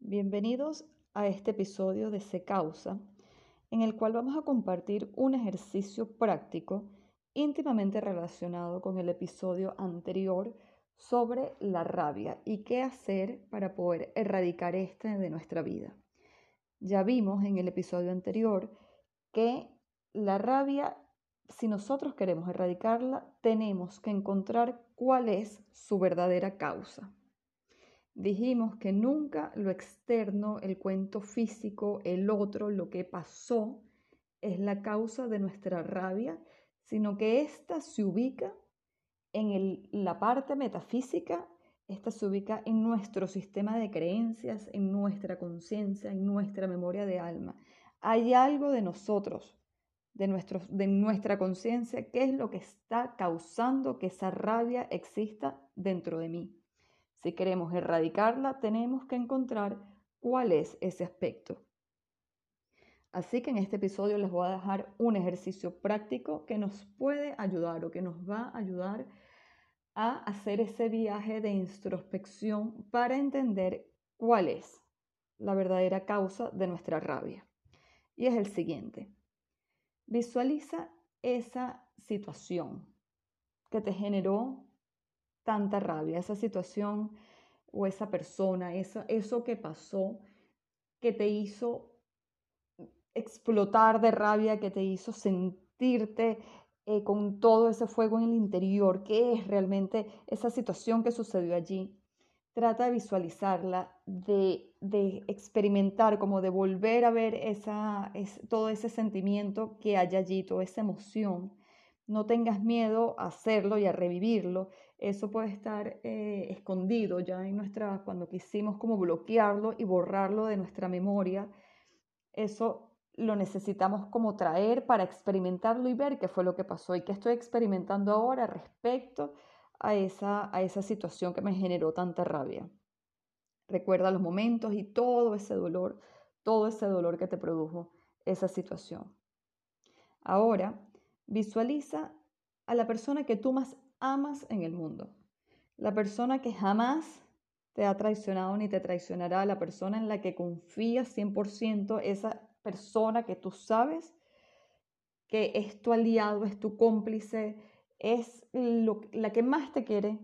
Bienvenidos a este episodio de Se Causa, en el cual vamos a compartir un ejercicio práctico íntimamente relacionado con el episodio anterior sobre la rabia y qué hacer para poder erradicar este de nuestra vida. Ya vimos en el episodio anterior que la rabia, si nosotros queremos erradicarla, tenemos que encontrar cuál es su verdadera causa. Dijimos que nunca lo externo, el cuento físico, el otro, lo que pasó, es la causa de nuestra rabia, sino que ésta se ubica en la parte metafísica, esta se ubica en nuestro sistema de creencias, en nuestra conciencia, en nuestra memoria de alma. Hay algo de nosotros, de, de nuestra conciencia, que es lo que está causando que esa rabia exista dentro de mí. Si queremos erradicarla, tenemos que encontrar cuál es ese aspecto. Así que en este episodio les voy a dejar un ejercicio práctico que nos puede ayudar o que nos va a ayudar a hacer ese viaje de introspección para entender cuál es la verdadera causa de nuestra rabia. Y es el siguiente. Visualiza esa situación que te generó tanta rabia, esa situación o esa persona, eso, eso que pasó que te hizo explotar de rabia, que te hizo sentirte eh, con todo ese fuego en el interior, qué es realmente esa situación que sucedió allí. Trata de visualizarla, de, de experimentar, como de volver a ver esa, es, todo ese sentimiento que hay allí, toda esa emoción. No tengas miedo a hacerlo y a revivirlo. Eso puede estar eh, escondido ya en nuestra, cuando quisimos como bloquearlo y borrarlo de nuestra memoria. Eso lo necesitamos como traer para experimentarlo y ver qué fue lo que pasó y qué estoy experimentando ahora respecto a esa, a esa situación que me generó tanta rabia. Recuerda los momentos y todo ese dolor, todo ese dolor que te produjo esa situación. Ahora, visualiza a la persona que tú más amas en el mundo, la persona que jamás te ha traicionado ni te traicionará, la persona en la que confías 100%, esa persona que tú sabes que es tu aliado, es tu cómplice, es la que más te quiere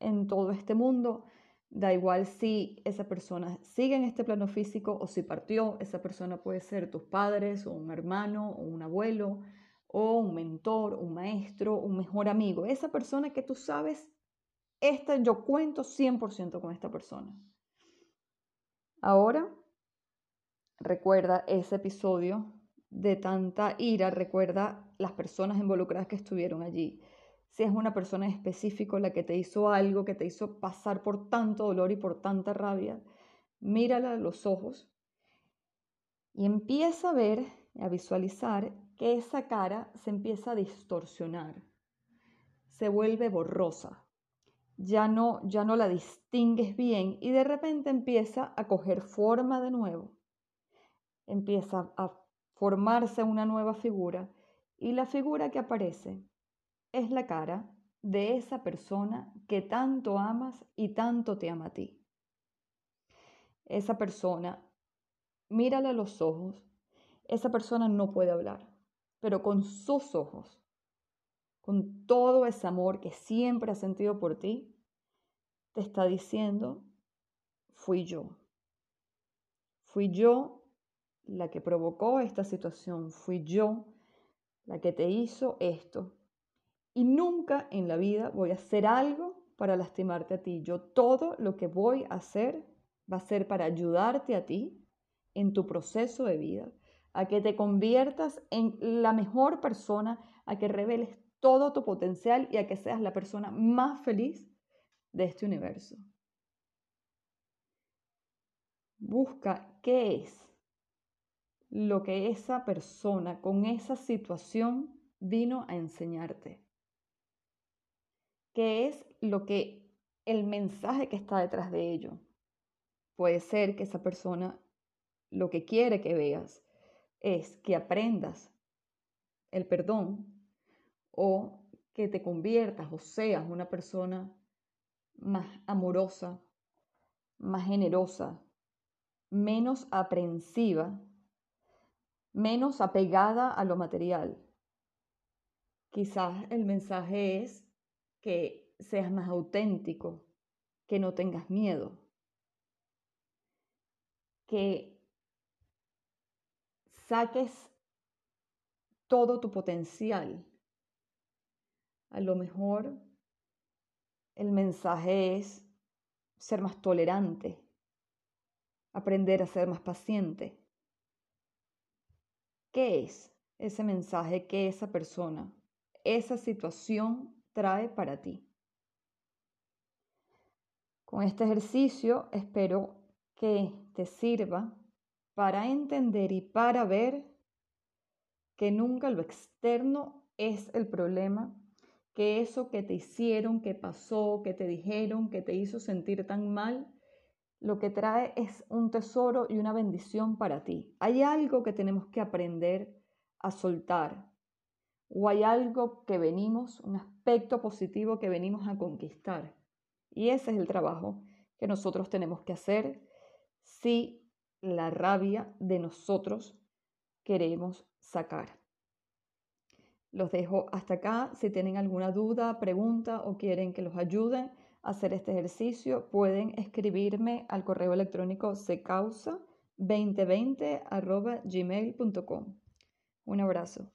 en todo este mundo. Da igual si esa persona sigue en este plano físico o si partió, esa persona puede ser tus padres o un hermano o un abuelo o un mentor, un maestro, un mejor amigo. Esa persona que tú sabes, esta, yo cuento 100% con esta persona. Ahora recuerda ese episodio de tanta ira, recuerda las personas involucradas que estuvieron allí. Si es una persona en específico la que te hizo algo, que te hizo pasar por tanto dolor y por tanta rabia, mírala a los ojos y empieza a ver, a visualizar que esa cara se empieza a distorsionar, se vuelve borrosa, ya no, ya no la distingues bien y de repente empieza a coger forma de nuevo empieza a formarse una nueva figura y la figura que aparece es la cara de esa persona que tanto amas y tanto te ama a ti. Esa persona, mírala a los ojos, esa persona no puede hablar, pero con sus ojos, con todo ese amor que siempre ha sentido por ti, te está diciendo, fui yo. Fui yo la que provocó esta situación, fui yo la que te hizo esto. Y nunca en la vida voy a hacer algo para lastimarte a ti. Yo todo lo que voy a hacer va a ser para ayudarte a ti en tu proceso de vida, a que te conviertas en la mejor persona, a que reveles todo tu potencial y a que seas la persona más feliz de este universo. Busca qué es lo que esa persona con esa situación vino a enseñarte. ¿Qué es lo que el mensaje que está detrás de ello? Puede ser que esa persona lo que quiere que veas es que aprendas el perdón o que te conviertas o seas una persona más amorosa, más generosa, menos aprensiva, menos apegada a lo material. Quizás el mensaje es que seas más auténtico, que no tengas miedo, que saques todo tu potencial. A lo mejor el mensaje es ser más tolerante, aprender a ser más paciente. ¿Qué es ese mensaje que esa persona, esa situación trae para ti? Con este ejercicio espero que te sirva para entender y para ver que nunca lo externo es el problema, que eso que te hicieron, que pasó, que te dijeron, que te hizo sentir tan mal, lo que trae es un tesoro y una bendición para ti. Hay algo que tenemos que aprender a soltar o hay algo que venimos, un aspecto positivo que venimos a conquistar. Y ese es el trabajo que nosotros tenemos que hacer si la rabia de nosotros queremos sacar. Los dejo hasta acá. Si tienen alguna duda, pregunta o quieren que los ayude a hacer este ejercicio, pueden escribirme al correo electrónico secausa2020 gmail.com. Un abrazo.